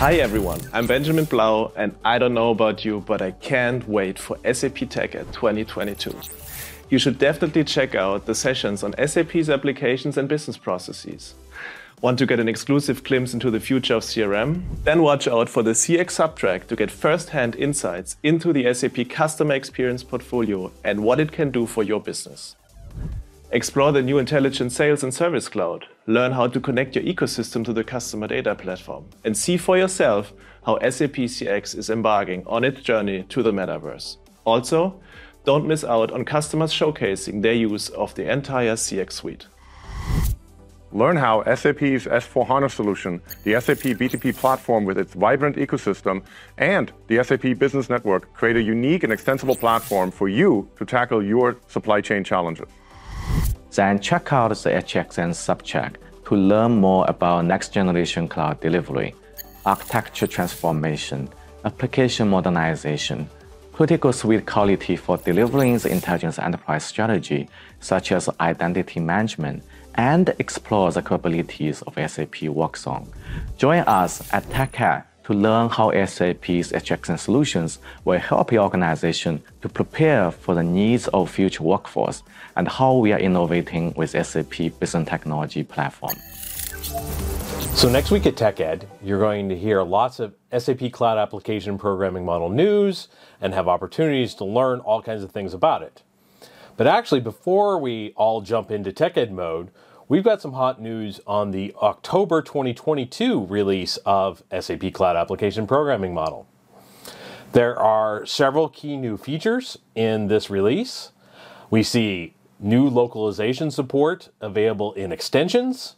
Hi everyone, I'm Benjamin Blau, and I don't know about you, but I can't wait for SAP TechEd 2022. You should definitely check out the sessions on SAP's applications and business processes. Want to get an exclusive glimpse into the future of CRM? Then watch out for the CX subtrack to get first-hand insights into the SAP customer experience portfolio and what it can do for your business. Explore the new Intelligent Sales and Service Cloud. Learn how to connect your ecosystem to the customer data platform and see for yourself how SAP CX is embarking on its journey to the metaverse. Also, don't miss out on customers showcasing their use of the entire CX suite. Learn how SAP's S4HANA solution, the SAP BTP platform with its vibrant ecosystem, and the SAP Business Network create a unique and extensible platform for you to tackle your supply chain challenges. Then check out the HXM subtrack to learn more about next generation cloud delivery, architecture transformation, application modernization, critical suite quality for delivering the intelligence enterprise strategy, such as identity management, and explore the capabilities of SAP WorkZone. Join us at TechEd to learn how SAP's HXM solutions will help your organization to prepare for the needs of future workforce and how we are innovating with SAP Business Technology Platform. So next week at TechEd, you're going to hear lots of SAP Cloud Application Programming Model news and have opportunities to learn all kinds of things about it. But actually, before we all jump into TechEd mode, we've got some hot news on the October 2022 release of SAP Cloud Application Programming Model. There are several key new features in this release. We see new localization support available in extensions,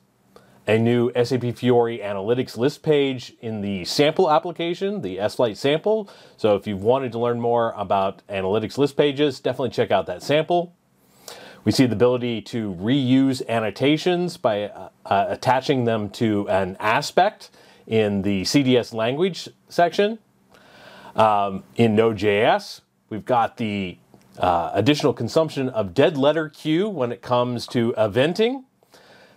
a new SAP Fiori Analytics list page in the sample application, the SFlight sample. So if you've wanted to learn more about analytics list pages, definitely check out that sample. We see the ability to reuse annotations by uh, uh, attaching them to an aspect in the CDS language section. Um, in Node.js, we've got the uh, additional consumption of dead letter queue when it comes to eventing,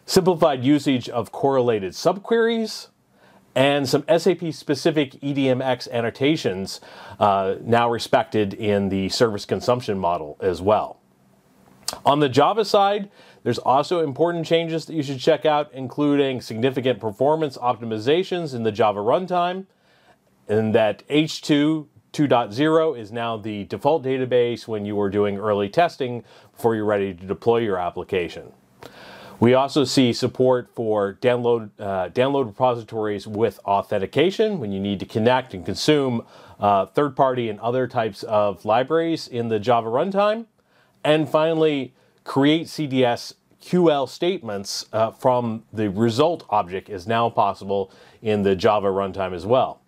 simplified usage of correlated subqueries, and some SAP specific EDMX annotations uh, now respected in the service consumption model as well. On the Java side, there's also important changes that you should check out, including significant performance optimizations in the Java runtime, and that H2 2.0 is now the default database when you are doing early testing before you're ready to deploy your application. We also see support for download, uh, download repositories with authentication when you need to connect and consume uh, third party and other types of libraries in the Java runtime. And finally, create CDS QL statements uh, from the result object is now possible in the Java runtime as well.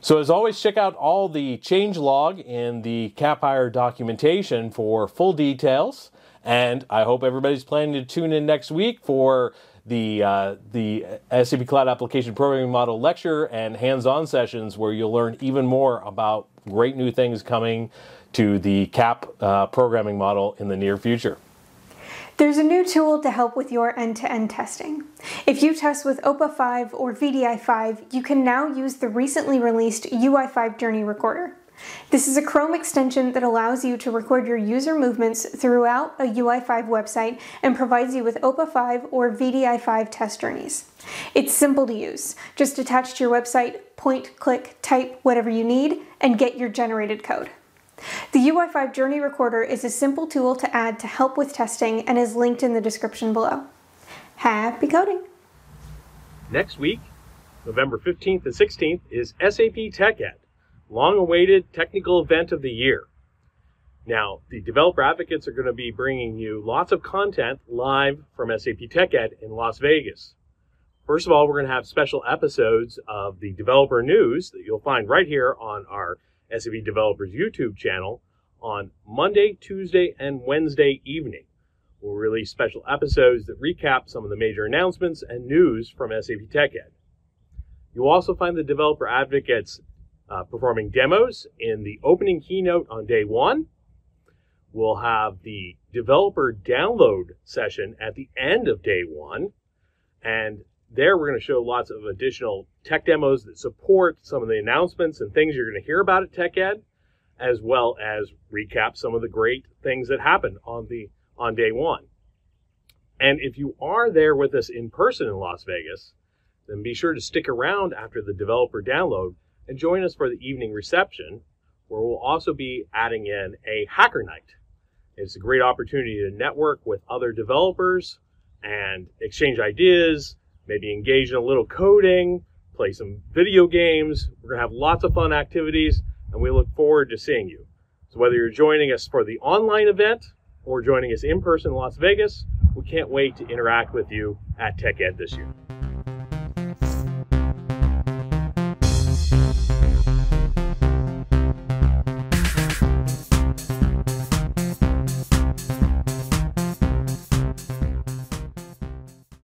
So as always, check out all the change log in the Capire documentation for full details. And I hope everybody's planning to tune in next week for the uh, the SAP Cloud Application Programming Model lecture and hands-on sessions where you'll learn even more about great new things coming to the CAP uh, programming model in the near future. There's a new tool to help with your end-to-end testing. If you test with OPA 5 or wdi5, you can now use the recently released UI5 Journey Recorder. This is a Chrome extension that allows you to record your user movements throughout a UI5 website and provides you with OPA 5 or wdi5 test journeys. It's simple to use. Just attach to your website, point, click, type whatever you need, and get your generated code. The UI5 Journey Recorder is a simple tool to add to help with testing and is linked in the description below. Happy coding! Next week, November 15th and 16th, is SAP TechEd, long-awaited technical event of the year. Now, the developer advocates are going to be bringing you lots of content live from SAP TechEd in Las Vegas. First of all, we're going to have special episodes of the developer news that you'll find right here on our SAP Developers YouTube channel on Monday, Tuesday, and Wednesday evening. We'll release special episodes that recap some of the major announcements and news from SAP TechEd. You'll also find the developer advocates uh, performing demos in the opening keynote on day one. We'll have the developer download session at the end of day one. And there we're going to show lots of additional tech demos that support some of the announcements and things you're going to hear about at TechEd, as well as recap some of the great things that happened on the on day one. And if you are there with us in person in Las Vegas, then be sure to stick around after the developer download and join us for the evening reception, where we'll also be adding in a hacker night. It's a great opportunity to network with other developers and exchange ideas, maybe engage in a little coding, play some video games. We're going to have lots of fun activities, and we look forward to seeing you. So, whether you're joining us for the online event or joining us in person in Las Vegas, we can't wait to interact with you at TechEd this year.